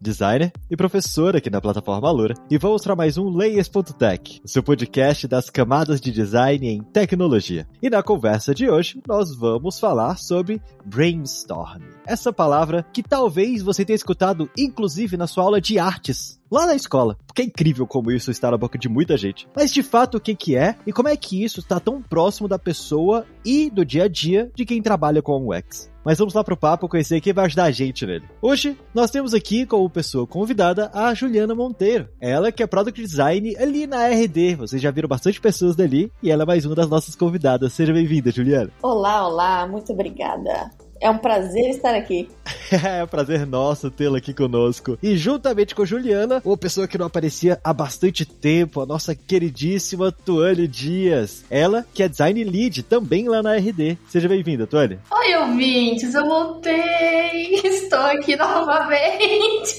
designer e professor aqui na plataforma Alura, e vou mostrar mais um Layers.tech, seu podcast das camadas de design em tecnologia. E na conversa de hoje, nós vamos falar sobre brainstorm. Essa palavra que talvez você tenha escutado inclusive na sua aula de artes lá na escola, porque é incrível como isso está na boca de muita gente. Mas de fato, o que que é e como é que isso está tão próximo da pessoa e do dia a dia de quem trabalha com o UX? Mas vamos lá pro papo conhecer quem vai ajudar a gente nele. Hoje, nós temos aqui como pessoa convidada a Juliana Monteiro. Ela que é Product Design ali na RD. Vocês já viram bastante pessoas dali e ela é mais uma das nossas convidadas. Seja bem-vinda, Juliana. Olá, olá, muito obrigada. É um prazer estar aqui. é um prazer nosso tê-la aqui conosco. E juntamente com a Juliana, uma pessoa que não aparecia há bastante tempo, a nossa queridíssima Tuane Dias. Ela que é design lead também lá na RD. Seja bem-vinda, Tuane. Oi, ouvintes, eu voltei. Estou aqui novamente.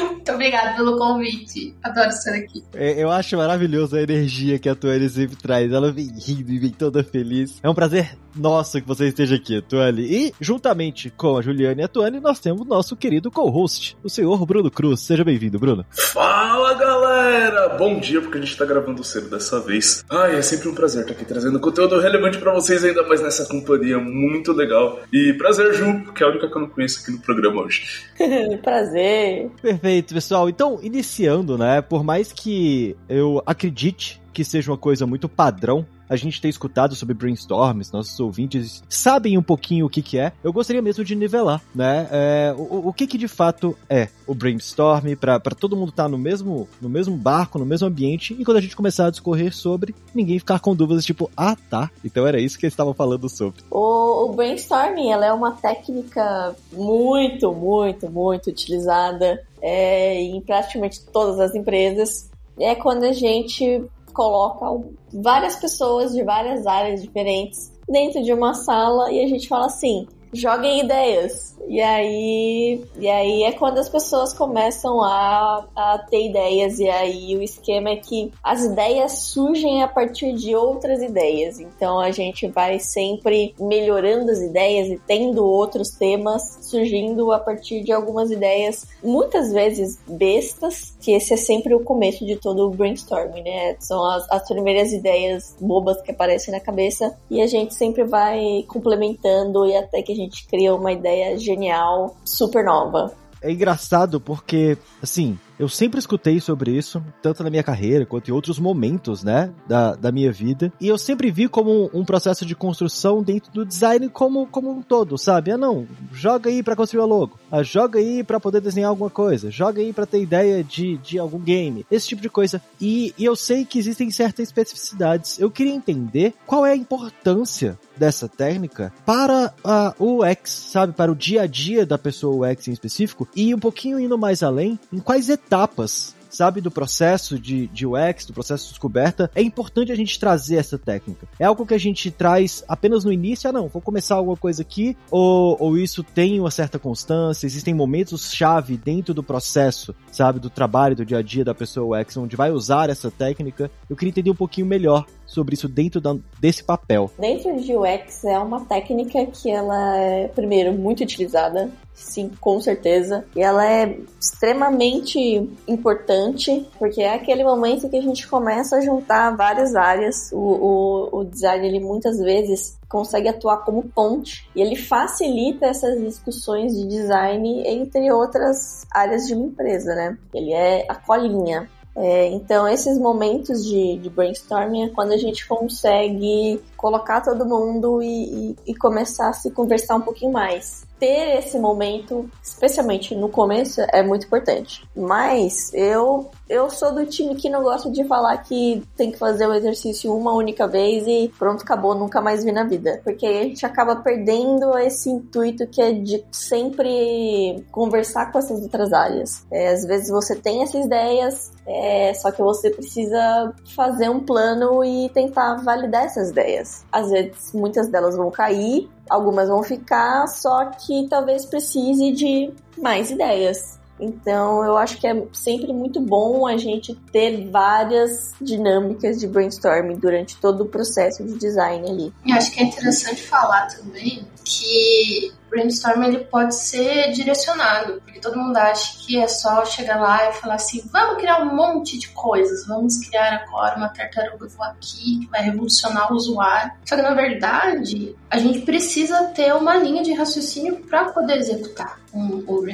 Muito obrigada pelo convite. Adoro estar aqui. É, eu acho maravilhoso a energia que a Tuane sempre traz. Ela vem rindo e vem toda feliz. É um prazer nosso que você esteja aqui, Tuane. E, juntamente com a Juliana e a Tuane, nós temos o nosso querido co-host, o senhor Bruno Cruz. Seja bem-vindo, Bruno. Fala, galera! Bom dia, porque a gente tá gravando cedo dessa vez. Ai, é sempre um prazer estar aqui trazendo conteúdo relevante para vocês, ainda mais nessa companhia muito legal. E prazer, Ju, que é a única que eu não conheço aqui no programa hoje. prazer! Perfeito, pessoal. Então, iniciando, né? Por mais que eu acredite que seja uma coisa muito padrão a gente ter escutado sobre brainstorms, nossos ouvintes sabem um pouquinho o que que é. Eu gostaria mesmo de nivelar, né? É, o, o que que de fato é o brainstorm para todo mundo estar tá no mesmo no mesmo barco, no mesmo ambiente e quando a gente começar a discorrer sobre, ninguém ficar com dúvidas tipo, ah, tá. Então era isso que eles estavam falando sobre. O, o brainstorming, ela é uma técnica muito, muito, muito utilizada é, em praticamente todas as empresas. É quando a gente coloca várias pessoas de várias áreas diferentes dentro de uma sala e a gente fala assim: joguem ideias. E aí, e aí é quando as pessoas começam a, a ter ideias, e aí o esquema é que as ideias surgem a partir de outras ideias. Então a gente vai sempre melhorando as ideias e tendo outros temas surgindo a partir de algumas ideias, muitas vezes bestas, que esse é sempre o começo de todo o brainstorming, né? São as, as primeiras ideias bobas que aparecem na cabeça e a gente sempre vai complementando e até que a gente cria uma ideia genial, super nova. É engraçado porque, assim, eu sempre escutei sobre isso, tanto na minha carreira quanto em outros momentos, né, da, da minha vida. E eu sempre vi como um, um processo de construção dentro do design como, como um todo, sabe? Ah, não, joga aí para construir a logo. Ah, joga aí para poder desenhar alguma coisa. Joga aí para ter ideia de, de algum game. Esse tipo de coisa. E, e eu sei que existem certas especificidades. Eu queria entender qual é a importância dessa técnica para o UX, sabe? Para o dia a dia da pessoa UX em específico. E um pouquinho indo mais além, em quais etapas etapas sabe, do processo de, de UX, do processo de descoberta, é importante a gente trazer essa técnica. É algo que a gente traz apenas no início, ah não, vou começar alguma coisa aqui, ou, ou isso tem uma certa constância, existem momentos-chave dentro do processo, sabe, do trabalho, do dia a dia da pessoa UX, onde vai usar essa técnica. Eu queria entender um pouquinho melhor sobre isso dentro da, desse papel. Dentro de UX é uma técnica que ela é, primeiro, muito utilizada Sim, com certeza. E ela é extremamente importante, porque é aquele momento que a gente começa a juntar várias áreas. O, o, o design, ele muitas vezes consegue atuar como ponte e ele facilita essas discussões de design entre outras áreas de uma empresa, né? Ele é a colinha. É, então, esses momentos de, de, brainstorming é quando a gente consegue colocar todo mundo e, e, e, começar a se conversar um pouquinho mais. Ter esse momento, especialmente no começo, é muito importante. Mas eu eu sou do time que não gosta de falar que tem que fazer o exercício uma única vez e pronto, acabou, nunca mais vi na vida. Porque a gente acaba perdendo esse intuito que é de sempre conversar com essas outras áreas. É, às vezes você tem essas ideias, é, só que você precisa fazer um plano e tentar validar essas ideias. Às vezes, muitas delas vão cair, algumas vão ficar, só que talvez precise de mais ideias. Então, eu acho que é sempre muito bom a gente ter várias dinâmicas de brainstorming durante todo o processo de design ali. E acho que é interessante falar também que brainstorm ele pode ser direcionado, porque todo mundo acha que é só chegar lá e falar assim, vamos criar um monte de coisas, vamos criar agora uma tartaruga voar aqui que vai revolucionar o usuário. Só que na verdade, a gente precisa ter uma linha de raciocínio para poder executar um, um.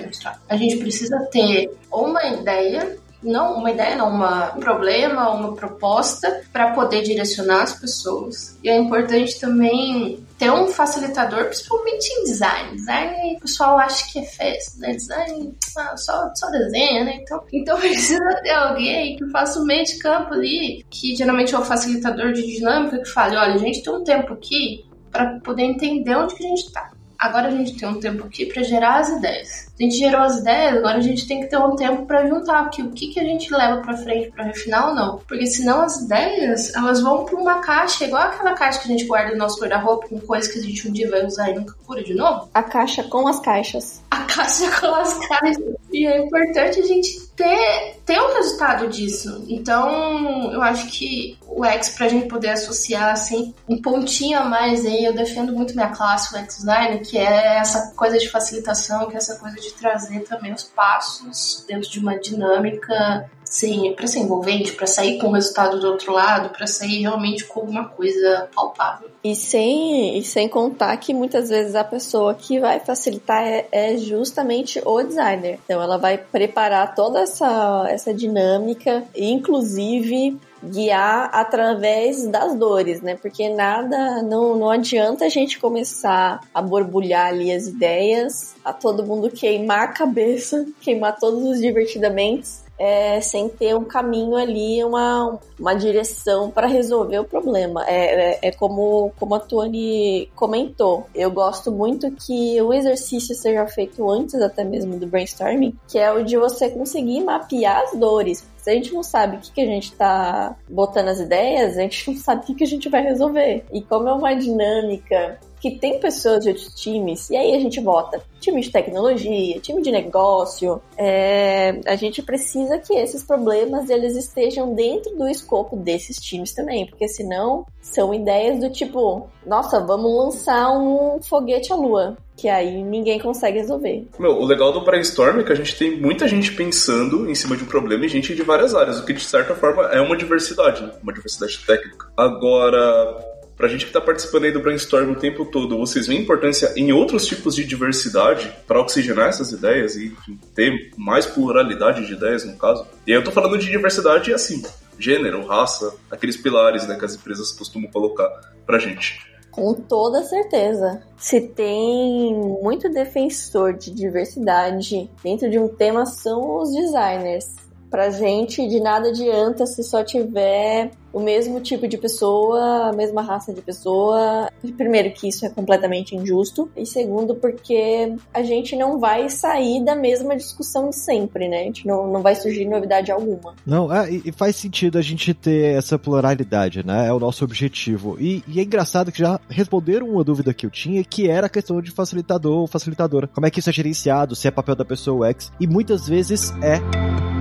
A gente precisa ter uma ideia não uma ideia, não um problema, uma proposta para poder direcionar as pessoas. E é importante também ter um facilitador, principalmente em design. Design, o pessoal acha que é festa, né? Design ah, só, só desenha, né? Então, então precisa ter alguém que faça o meio de campo ali, que geralmente é o facilitador de dinâmica, que fale, olha, a gente tem um tempo aqui para poder entender onde que a gente está. Agora a gente tem um tempo aqui para gerar as ideias. A gente gerou as ideias, agora a gente tem que ter um tempo para juntar, porque o que, que a gente leva para frente para refinar ou não. Porque senão as ideias, elas vão para uma caixa, igual aquela caixa que a gente guarda no nosso guarda-roupa com coisas que a gente um dia vai usar e nunca cura de novo. A caixa com as caixas. A caixa com as caixas. E é importante a gente ter, ter um resultado disso. Então, eu acho que o X, pra gente poder associar, assim, um pontinho a mais aí, eu defendo muito minha classe, o X-Design, que é essa coisa de facilitação, que é essa coisa de trazer também os passos dentro de uma dinâmica sim, para ser envolvente, para sair com o resultado do outro lado, para sair realmente com alguma coisa palpável. E sem, e sem contar que muitas vezes a pessoa que vai facilitar é, é, justamente o designer. Então ela vai preparar toda essa, essa dinâmica, inclusive guiar através das dores, né? Porque nada, não, não adianta a gente começar a borbulhar ali as ideias, a todo mundo queimar a cabeça, queimar todos os divertidamente é, sem ter um caminho ali, uma, uma direção para resolver o problema. É, é, é, como, como a Tony comentou. Eu gosto muito que o exercício seja feito antes até mesmo do brainstorming, que é o de você conseguir mapear as dores. Se a gente não sabe o que, que a gente tá botando as ideias, a gente não sabe o que, que a gente vai resolver. E como é uma dinâmica que tem pessoas de outros times, e aí a gente vota time de tecnologia, time de negócio, é, a gente precisa que esses problemas eles estejam dentro do escopo desses times também, porque senão são ideias do tipo, nossa, vamos lançar um foguete à lua, que aí ninguém consegue resolver. Meu, o legal do brainstorm é que a gente tem muita gente pensando em cima de um problema e gente de várias áreas, o que de certa forma é uma diversidade, né? uma diversidade técnica. Agora, Pra gente que está participando aí do brainstorm o tempo todo, vocês veem importância em outros tipos de diversidade para oxigenar essas ideias e enfim, ter mais pluralidade de ideias, no caso? E aí eu tô falando de diversidade assim, gênero, raça, aqueles pilares né, que as empresas costumam colocar pra gente. Com toda certeza. Se tem muito defensor de diversidade dentro de um tema, são os designers. Pra gente, de nada adianta se só tiver o mesmo tipo de pessoa, a mesma raça de pessoa. Primeiro, que isso é completamente injusto. E segundo, porque a gente não vai sair da mesma discussão de sempre, né? A gente não, não vai surgir novidade alguma. Não, é, e faz sentido a gente ter essa pluralidade, né? É o nosso objetivo. E, e é engraçado que já responderam uma dúvida que eu tinha, que era a questão de facilitador ou facilitadora. Como é que isso é gerenciado, se é papel da pessoa X. E muitas vezes é.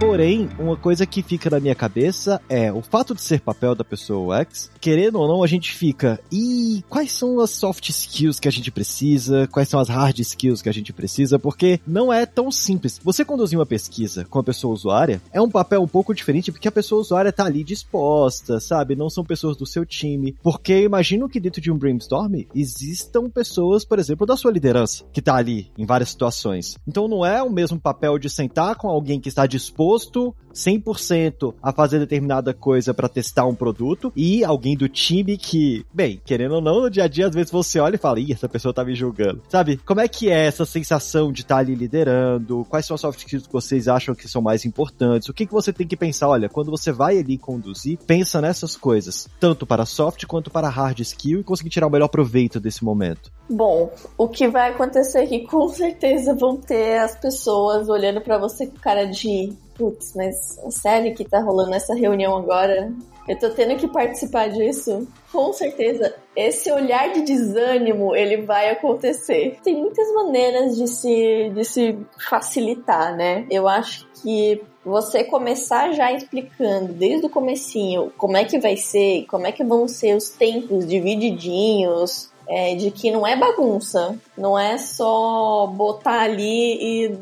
Porém, uma coisa que fica na minha cabeça é o fato de ser papel da pessoa X, querendo ou não, a gente fica, e quais são as soft skills que a gente precisa? Quais são as hard skills que a gente precisa? Porque não é tão simples. Você conduzir uma pesquisa com a pessoa usuária é um papel um pouco diferente porque a pessoa usuária tá ali disposta, sabe? Não são pessoas do seu time. Porque eu imagino que dentro de um brainstorm existam pessoas, por exemplo, da sua liderança, que tá ali em várias situações. Então não é o mesmo papel de sentar com alguém que está disposto disposto 100% a fazer determinada coisa para testar um produto e alguém do time que, bem, querendo ou não, no dia a dia às vezes você olha e fala, ih, essa pessoa tá me julgando. Sabe? Como é que é essa sensação de estar tá ali liderando? Quais são as soft skills que vocês acham que são mais importantes? O que que você tem que pensar? Olha, quando você vai ali conduzir, pensa nessas coisas, tanto para soft quanto para hard skill e conseguir tirar o melhor proveito desse momento. Bom, o que vai acontecer aqui com certeza vão ter as pessoas olhando para você com cara de putz, mas sério que tá rolando essa reunião agora? Eu tô tendo que participar disso? Com certeza, esse olhar de desânimo, ele vai acontecer. Tem muitas maneiras de se, de se facilitar, né? Eu acho que você começar já explicando desde o comecinho como é que vai ser, como é que vão ser os tempos divididinhos, é, de que não é bagunça, não é só botar ali e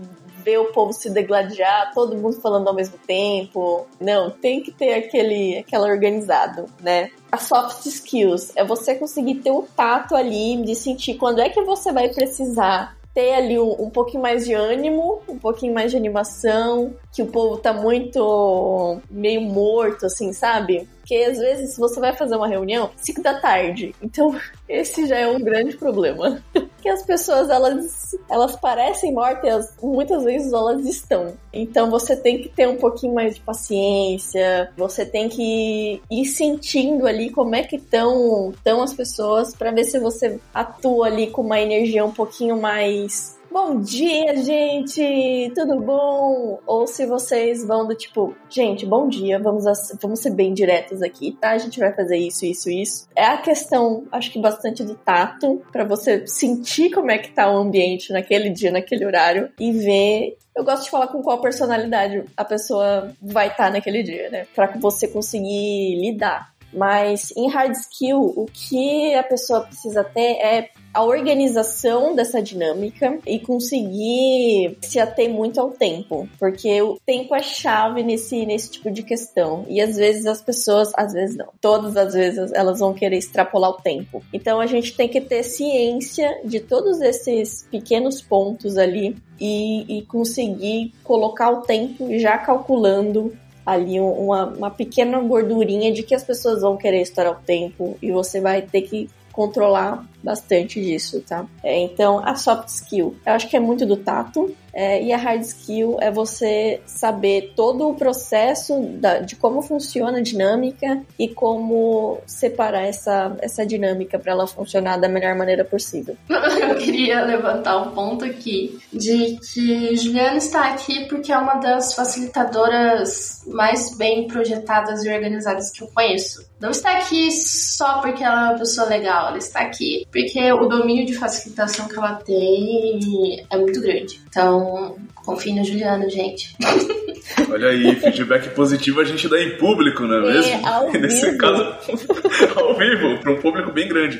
ver o povo se degladiar, todo mundo falando ao mesmo tempo. Não, tem que ter aquele, aquela organizado, né? As soft skills é você conseguir ter o tato ali de sentir quando é que você vai precisar ter ali um, um pouquinho mais de ânimo, um pouquinho mais de animação, que o povo tá muito meio morto, assim, sabe? Porque às vezes você vai fazer uma reunião 5 da tarde. Então, esse já é um grande problema. que as pessoas elas, elas parecem mortas, muitas vezes elas estão. Então você tem que ter um pouquinho mais de paciência, você tem que ir sentindo ali como é que estão as pessoas para ver se você atua ali com uma energia um pouquinho mais Bom dia, gente! Tudo bom? Ou se vocês vão do tipo, gente, bom dia, vamos, vamos ser bem diretos aqui, tá? A gente vai fazer isso, isso, isso. É a questão, acho que bastante do tato, para você sentir como é que tá o ambiente naquele dia, naquele horário e ver eu gosto de falar com qual personalidade a pessoa vai estar tá naquele dia, né? Pra você conseguir lidar. Mas em hard skill, o que a pessoa precisa ter é a organização dessa dinâmica e conseguir se ater muito ao tempo, porque o tempo é chave nesse, nesse tipo de questão. E às vezes as pessoas, às vezes não, todas as vezes elas vão querer extrapolar o tempo. Então a gente tem que ter ciência de todos esses pequenos pontos ali e, e conseguir colocar o tempo já calculando ali uma, uma pequena gordurinha de que as pessoas vão querer estourar o tempo e você vai ter que controlar bastante disso, tá? É, então, a soft skill, eu acho que é muito do tato, é, e a hard skill é você saber todo o processo da, de como funciona a dinâmica e como separar essa, essa dinâmica para ela funcionar da melhor maneira possível. Eu queria levantar um ponto aqui de que Juliana está aqui porque é uma das facilitadoras mais bem projetadas e organizadas que eu conheço. Não está aqui só porque ela é uma pessoa legal, ela está aqui porque o domínio de facilitação que ela tem é muito grande. Então, confie na Juliana, gente. Olha aí, feedback positivo a gente dá em público, não é, é mesmo? Ao Nesse vivo. caso, ao vivo, para um público bem grande.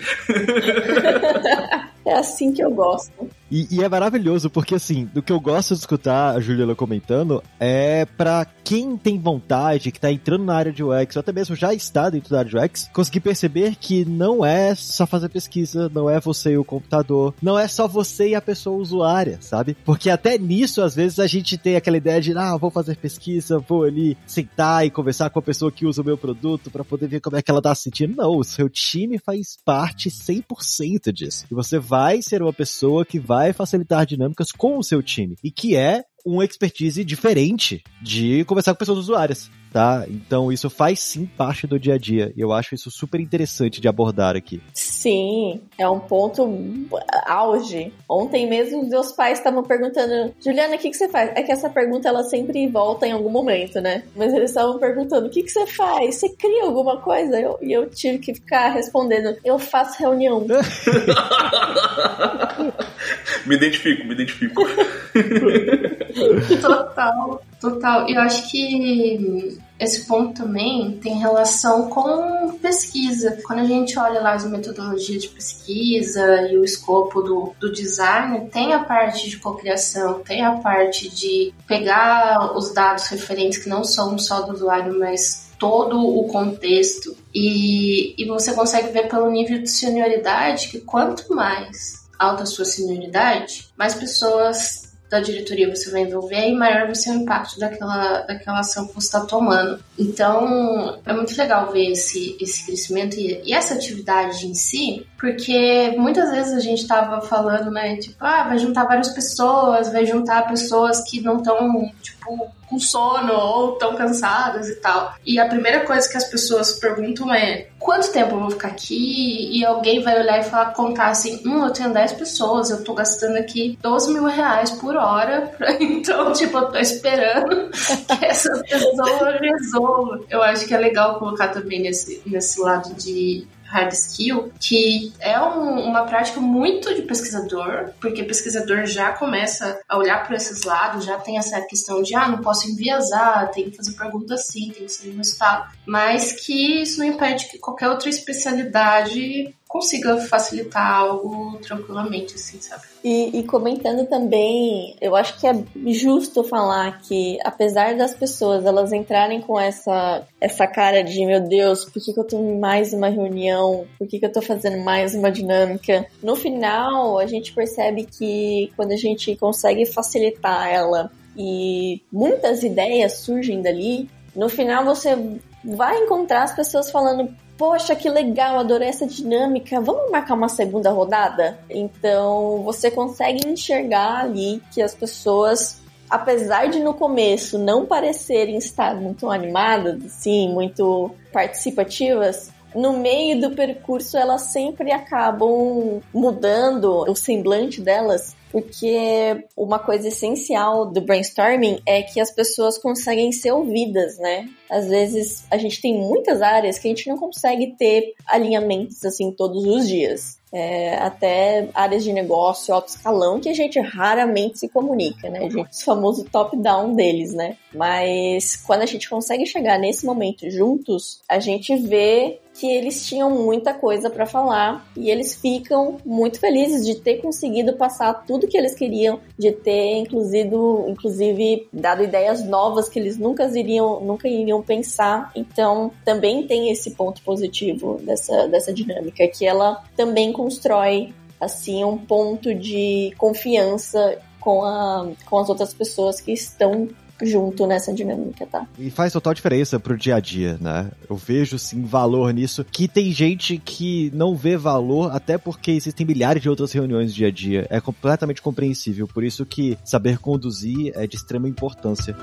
É assim que eu gosto. E, e, é maravilhoso, porque assim, do que eu gosto de escutar a Juliana comentando é para quem tem vontade, que tá entrando na área de UX, ou até mesmo já está dentro da área de UX, conseguir perceber que não é só fazer pesquisa, não é você e o computador, não é só você e a pessoa usuária, sabe? Porque até nisso, às vezes, a gente tem aquela ideia de, ah, vou fazer pesquisa, vou ali sentar e conversar com a pessoa que usa o meu produto para poder ver como é que ela tá se sentindo. Não, o seu time faz parte 100% disso. E você vai ser uma pessoa que vai vai facilitar dinâmicas com o seu time e que é uma expertise diferente de conversar com pessoas usuárias tá? Então isso faz sim parte do dia a dia. E eu acho isso super interessante de abordar aqui. Sim, é um ponto auge. Ontem mesmo meus pais estavam perguntando, Juliana, o que, que você faz? É que essa pergunta ela sempre volta em algum momento, né? Mas eles estavam perguntando, o que, que você faz? Você cria alguma coisa? Eu, e eu tive que ficar respondendo, eu faço reunião. me identifico, me identifico. Total. Total. Eu acho que esse ponto também tem relação com pesquisa. Quando a gente olha lá as metodologias de pesquisa e o escopo do, do design, tem a parte de cocriação, tem a parte de pegar os dados referentes que não são só do usuário, mas todo o contexto. E, e você consegue ver pelo nível de senioridade que quanto mais alta a sua senioridade, mais pessoas da diretoria você vai envolver e maior vai ser o impacto daquela, daquela ação que você está tomando. Então, é muito legal ver esse, esse crescimento e, e essa atividade em si, porque muitas vezes a gente estava falando, né, tipo, ah, vai juntar várias pessoas, vai juntar pessoas que não estão, tipo, com sono ou tão cansadas e tal. E a primeira coisa que as pessoas perguntam é: quanto tempo eu vou ficar aqui? E alguém vai olhar e falar, contar assim: hum, eu tenho 10 pessoas, eu tô gastando aqui 12 mil reais por hora. Então, tipo, eu tô esperando que essa pessoa resolva. Eu acho que é legal colocar também nesse, nesse lado de hard skill, que é um, uma prática muito de pesquisador, porque pesquisador já começa a olhar para esses lados, já tem essa questão de, ah, não posso enviesar, tem que fazer pergunta assim, tem que ser no estado, mas que isso não impede que qualquer outra especialidade consiga facilitar algo tranquilamente, assim, sabe? E, e, comentando também, eu acho que é justo falar que, apesar das pessoas elas entrarem com essa, essa cara de meu Deus, por que, que eu tô em mais uma reunião? Por que, que eu tô fazendo mais uma dinâmica? No final, a gente percebe que quando a gente consegue facilitar ela e muitas ideias surgem dali, no final você vai encontrar as pessoas falando poxa, que legal, adorei essa dinâmica, vamos marcar uma segunda rodada? Então você consegue enxergar ali que as pessoas apesar de no começo não parecerem estar muito animadas, assim, muito participativas, no meio do percurso elas sempre acabam mudando o semblante delas porque uma coisa essencial do brainstorming é que as pessoas conseguem ser ouvidas, né? Às vezes a gente tem muitas áreas que a gente não consegue ter alinhamentos assim todos os dias. É, até áreas de negócio alto escalão que a gente raramente se comunica, né? O famoso top-down deles, né? Mas quando a gente consegue chegar nesse momento juntos, a gente vê que eles tinham muita coisa para falar e eles ficam muito felizes de ter conseguido passar tudo que eles queriam, de ter inclusive, inclusive dado ideias novas que eles nunca iriam, nunca iriam pensar. Então, também tem esse ponto positivo dessa, dessa dinâmica que ela também constrói assim um ponto de confiança com, a, com as outras pessoas que estão junto nessa dinâmica, tá? E faz total diferença pro dia a dia, né? Eu vejo sim valor nisso, que tem gente que não vê valor até porque existem milhares de outras reuniões dia a dia. É completamente compreensível, por isso que saber conduzir é de extrema importância.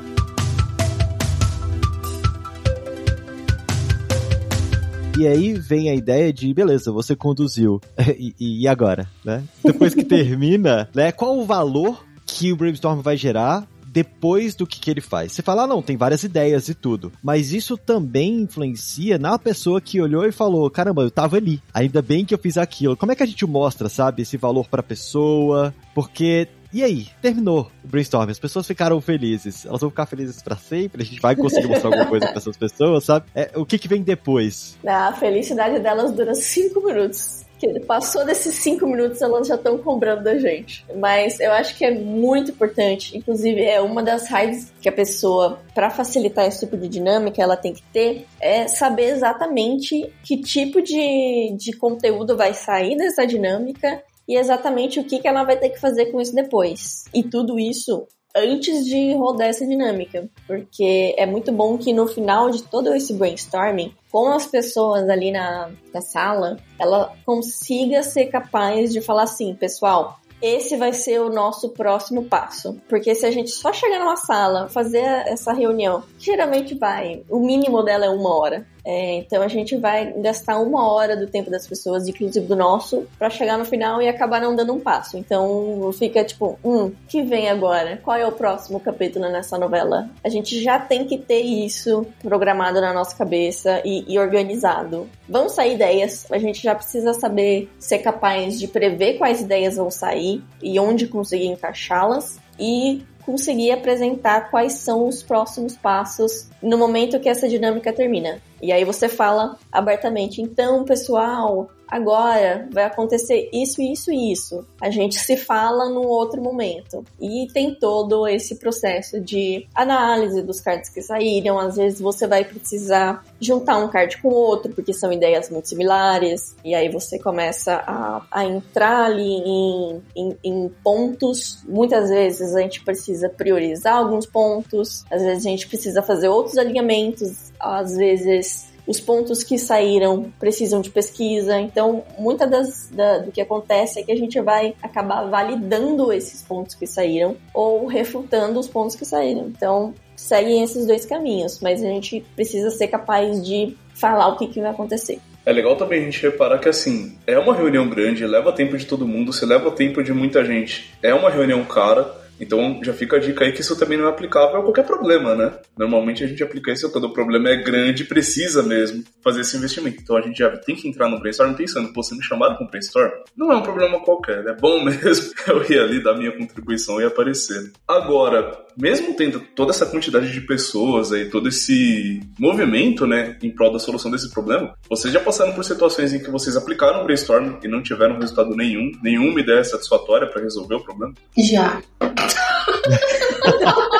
E aí vem a ideia de, beleza, você conduziu. e, e agora, né? Depois que termina, né? Qual o valor que o brainstorm vai gerar depois do que, que ele faz. Você fala, ah, não, tem várias ideias e tudo. Mas isso também influencia na pessoa que olhou e falou: caramba, eu tava ali. Ainda bem que eu fiz aquilo. Como é que a gente mostra, sabe, esse valor pra pessoa? Porque e aí, terminou o brainstorm, as pessoas ficaram felizes. Elas vão ficar felizes para sempre, a gente vai conseguir mostrar alguma coisa para essas pessoas, sabe? É, o que, que vem depois? A felicidade delas dura cinco minutos que passou desses cinco minutos, elas já estão cobrando da gente. Mas eu acho que é muito importante, inclusive é uma das raids que a pessoa, para facilitar esse tipo de dinâmica, ela tem que ter, é saber exatamente que tipo de, de conteúdo vai sair dessa dinâmica e exatamente o que, que ela vai ter que fazer com isso depois. E tudo isso antes de rodar essa dinâmica, porque é muito bom que no final de todo esse brainstorming, com as pessoas ali na, na sala, ela consiga ser capaz de falar assim, pessoal, esse vai ser o nosso próximo passo. Porque se a gente só chegar numa sala, fazer essa reunião, geralmente vai, o mínimo dela é uma hora. É, então a gente vai gastar uma hora do tempo das pessoas, inclusive do nosso, para chegar no final e acabar não dando um passo. Então fica tipo, hum, que vem agora? Qual é o próximo capítulo nessa novela? A gente já tem que ter isso programado na nossa cabeça e, e organizado. Vão sair ideias, a gente já precisa saber ser capaz de prever quais ideias vão sair e onde conseguir encaixá-las. E conseguir apresentar quais são os próximos passos no momento que essa dinâmica termina. E aí você fala abertamente, então, pessoal, agora vai acontecer isso, isso e isso. A gente se fala num outro momento. E tem todo esse processo de análise dos cards que saíram. Às vezes você vai precisar juntar um card com outro, porque são ideias muito similares. E aí você começa a, a entrar ali em, em, em pontos. Muitas vezes a gente precisa priorizar alguns pontos, às vezes a gente precisa fazer outros alinhamentos, às vezes os pontos que saíram precisam de pesquisa. Então, muita das, da, do que acontece é que a gente vai acabar validando esses pontos que saíram ou refutando os pontos que saíram. Então, seguem esses dois caminhos, mas a gente precisa ser capaz de falar o que, que vai acontecer. É legal também a gente reparar que, assim, é uma reunião grande, leva tempo de todo mundo, se leva tempo de muita gente. É uma reunião cara, então já fica a dica aí que isso também não é aplicável a qualquer problema, né? Normalmente a gente aplica isso quando o problema é grande e precisa mesmo fazer esse investimento. Então a gente já tem que entrar no brainstorm pensando, pô, chamaram para um brainstorm? Não é um problema qualquer, é bom mesmo eu ir ali dar minha contribuição e aparecer. Agora, mesmo tendo toda essa quantidade de pessoas aí, todo esse movimento, né, em prol da solução desse problema, vocês já passaram por situações em que vocês aplicaram o brainstorm e não tiveram resultado nenhum, nenhuma ideia satisfatória para resolver o problema? Já.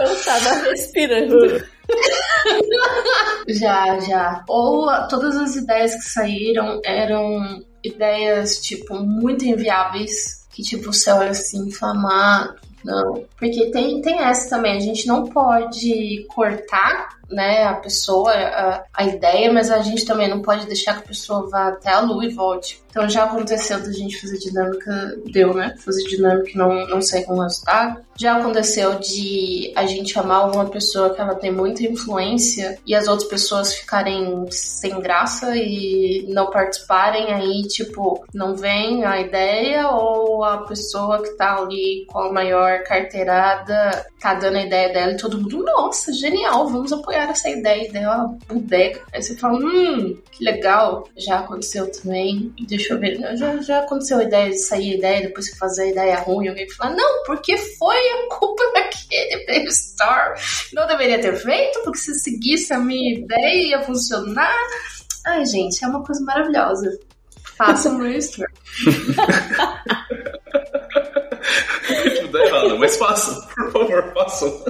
Eu tava respirando. Já, já. Ou todas as ideias que saíram eram ideias, tipo, muito inviáveis. Que, tipo, você olha assim e fala, ah, não. Porque tem, tem essa também, a gente não pode cortar né, a pessoa, a, a ideia, mas a gente também não pode deixar que a pessoa vá até a lua e volte. Então já aconteceu da gente fazer dinâmica, deu, né? Fazer dinâmica não, não sair com resultado. Já aconteceu de a gente amar uma pessoa que ela tem muita influência e as outras pessoas ficarem sem graça e não participarem, aí, tipo, não vem a ideia ou a pessoa que tá ali com a maior carteirada tá dando a ideia dela e todo mundo, nossa, genial, vamos apoiar essa ideia, uma bodega. Aí você fala, hum, que legal. Já aconteceu também. Deixa eu ver, já, já aconteceu a ideia de sair a ideia, depois que fazer a ideia ruim, alguém fala, não, porque foi a culpa daquele brainstorm. Não deveria ter feito, porque se seguisse a minha ideia ia funcionar. Ai, gente, é uma coisa maravilhosa. Faça um brainstorm. Tudo errado, mas façam, por favor, façam.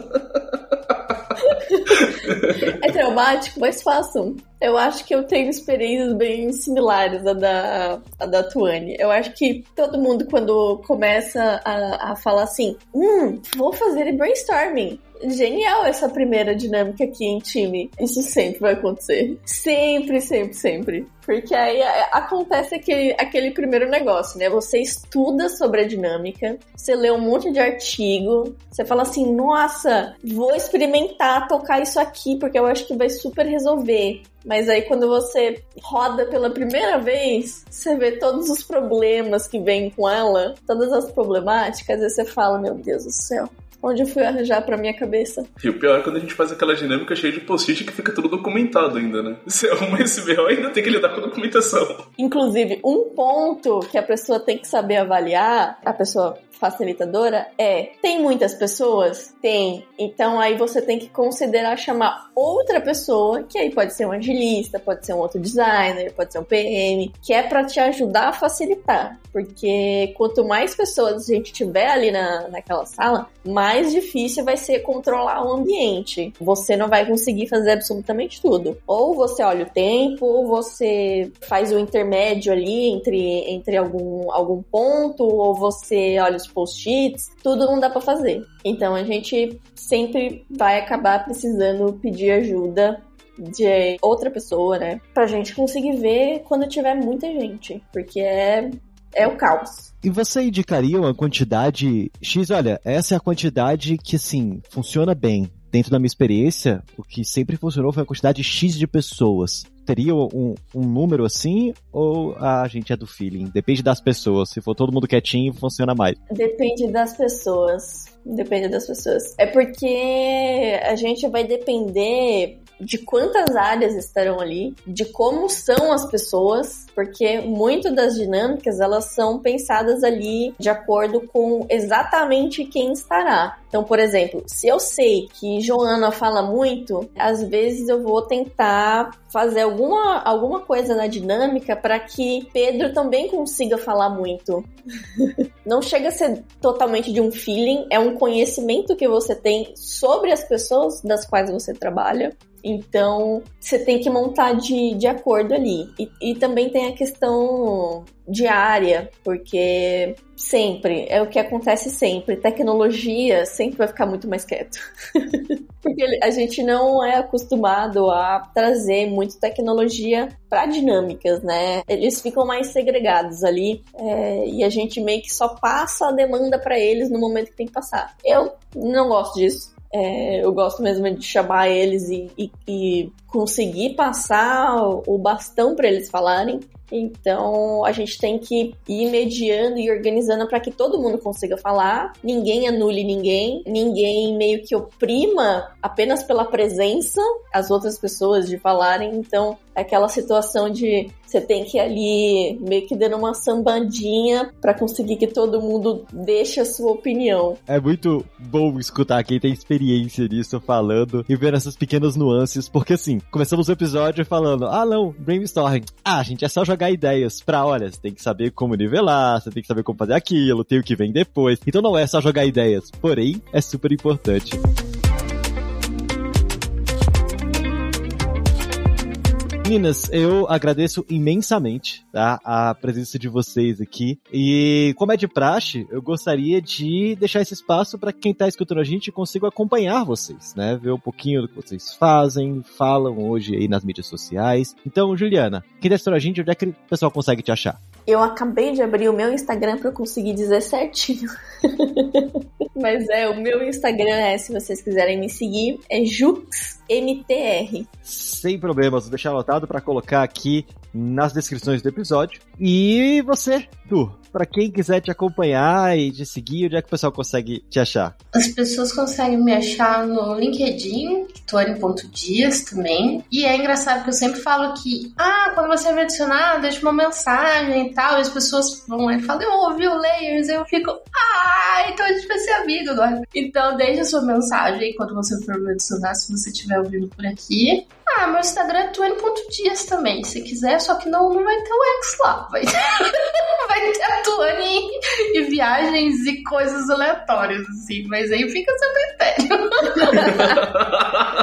É traumático, mas façam. Eu acho que eu tenho experiências bem similares à da, à da Tuane. Eu acho que todo mundo, quando começa a, a falar assim, hum, vou fazer brainstorming. Genial essa primeira dinâmica aqui em time. Isso sempre vai acontecer. Sempre, sempre, sempre. Porque aí acontece aquele, aquele primeiro negócio, né? Você estuda sobre a dinâmica, você lê um monte de artigo, você fala assim, nossa, vou experimentar tocar isso aqui, porque eu acho que vai super resolver. Mas aí quando você roda pela primeira vez, você vê todos os problemas que vêm com ela, todas as problemáticas, e você fala, meu Deus do céu, onde eu fui arranjar pra minha cabeça. E o pior é quando a gente faz aquela dinâmica cheia de post-it que fica tudo documentado ainda, né? Se arruma esse BO, ainda tem que lidar com a documentação. Inclusive, um ponto que a pessoa tem que saber avaliar, a pessoa facilitadora é: tem muitas pessoas? Tem. Então aí você tem que considerar chamar outra pessoa, que aí pode ser um agilista, pode ser um outro designer, pode ser um PM, que é para te ajudar a facilitar. Porque quanto mais pessoas a gente tiver ali na, naquela sala, mais difícil vai ser controlar o ambiente. Você não vai conseguir fazer absolutamente tudo. Ou você olha o tempo, ou você faz o intermédio ali entre, entre algum, algum ponto, ou você olha os post-its, tudo não dá para fazer. Então a gente sempre vai acabar precisando pedir ajuda de outra pessoa, né? Pra gente conseguir ver quando tiver muita gente, porque é é o caos. E você indicaria uma quantidade X? Olha, essa é a quantidade que, assim, funciona bem. Dentro da minha experiência, o que sempre funcionou foi a quantidade X de pessoas teria um, um número assim? Ou a gente é do feeling? Depende das pessoas. Se for todo mundo quietinho, funciona mais. Depende das pessoas. Depende das pessoas. É porque a gente vai depender de quantas áreas estarão ali, de como são as pessoas, porque muito das dinâmicas elas são pensadas ali de acordo com exatamente quem estará. Então, por exemplo, se eu sei que Joana fala muito, às vezes eu vou tentar fazer alguma, alguma coisa na dinâmica para que Pedro também consiga falar muito. Não chega a ser totalmente de um feeling, é um conhecimento que você tem sobre as pessoas das quais você trabalha. Então, você tem que montar de, de acordo ali. E, e também tem a questão diária, porque sempre, é o que acontece sempre. Tecnologia sempre vai ficar muito mais quieto. porque a gente não é acostumado a trazer muito tecnologia para dinâmicas, né? Eles ficam mais segregados ali é, e a gente meio que só passa a demanda para eles no momento que tem que passar. Eu não gosto disso. É, eu gosto mesmo de chamar eles e, e, e conseguir passar o bastão para eles falarem. Então a gente tem que ir mediando e organizando para que todo mundo consiga falar, ninguém anule ninguém, ninguém meio que oprima apenas pela presença as outras pessoas de falarem. Então aquela situação de você tem que ir ali meio que dando uma sambadinha para conseguir que todo mundo deixe a sua opinião. É muito bom escutar quem tem experiência nisso falando e ver essas pequenas nuances, porque assim, começamos o episódio falando: ah, não, brainstorming. Ah, gente, é só jogar ideias pra, olha, você tem que saber como nivelar, você tem que saber como fazer aquilo, tem o que vem depois. Então não é só jogar ideias, porém, é super importante. Meninas, eu agradeço imensamente tá, a presença de vocês aqui. E como é de praxe, eu gostaria de deixar esse espaço para quem está escutando a gente consiga acompanhar vocês, né? Ver um pouquinho do que vocês fazem, falam hoje aí nas mídias sociais. Então, Juliana, quem está escutando a gente, onde é que o pessoal consegue te achar? Eu acabei de abrir o meu Instagram para eu conseguir dizer certinho. Mas é, o meu Instagram é, se vocês quiserem me seguir, é JuxMTR. Sem problemas, vou deixar anotado para colocar aqui nas descrições do episódio. E você, Tu, para quem quiser te acompanhar e te seguir, onde é que o pessoal consegue te achar? As pessoas conseguem me achar no LinkedIn, Tori.dias também. E é engraçado que eu sempre falo que, ah, quando você me adicionar, deixa uma mensagem e tal. E as pessoas vão e falam, eu ouvi o Layers. Eu fico, ah, então a gente vai ser amigo agora. Então deixa a sua mensagem quando você for me adicionar, se você estiver ouvindo por aqui. Ah, meu Instagram é Tuane.dias também, se quiser, só que não, não vai ter o X lá. Vai, vai ter a Tuane e viagens e coisas aleatórias, assim. Mas aí fica seu critério.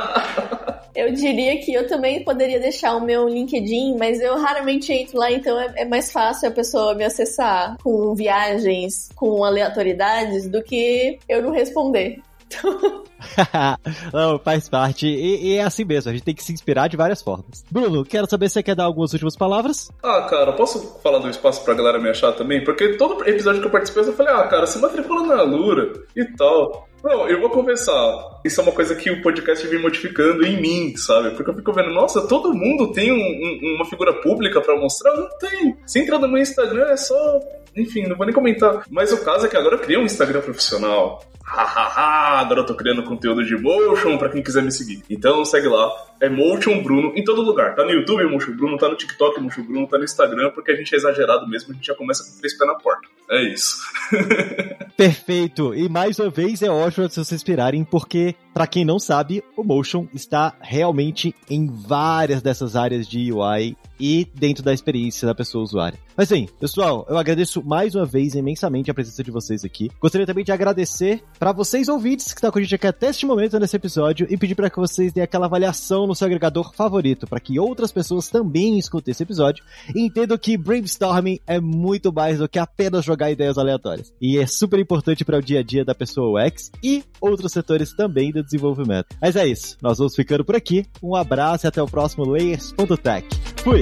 Eu diria que eu também poderia deixar o meu LinkedIn, mas eu raramente entro lá, então é, é, mais fácil a pessoa me acessar com viagens, com aleatoriedades, do que eu não responder. Não, faz parte. E, e, é assim mesmo, a gente tem que se inspirar de várias formas. Bruno, quero saber se você quer dar algumas últimas palavras. Ah, cara, posso falar do espaço pra galera me achar também? Porque todo episódio que eu participei, eu falei, ah, cara, se matricula na Lura e tal. Não, eu vou conversar. Isso é uma coisa que o podcast vem modificando em mim, sabe? Porque eu fico vendo, nossa, todo mundo tem um, um, uma figura pública para mostrar? Não tem. Se entra no meu Instagram é só. Enfim, não vou nem comentar. Mas o caso é que agora eu criei um Instagram profissional. Hahaha, agora eu tô criando conteúdo de motion pra quem quiser me seguir. Então segue lá, é Motion Bruno em todo lugar. Tá no YouTube Motion Bruno, tá no TikTok Motion Bruno, tá no Instagram, porque a gente é exagerado mesmo, a gente já começa com três pés na porta. É isso. Perfeito. E mais uma vez é ótimo vocês inspirarem, porque, para quem não sabe, o Motion está realmente em várias dessas áreas de UI e dentro da experiência da pessoa usuária. Mas sim, pessoal, eu agradeço mais uma vez imensamente a presença de vocês aqui. Gostaria também de agradecer para vocês ouvintes que estão com a gente aqui até este momento nesse episódio e pedir para que vocês deem aquela avaliação no seu agregador favorito, para que outras pessoas também escutem esse episódio e entendam que brainstorming é muito mais do que apenas jogar ideias aleatórias. E é super importante para o dia a dia da pessoa UX e outros setores também do desenvolvimento. Mas é isso, nós vamos ficando por aqui. Um abraço e até o próximo Layers.tech. Fui!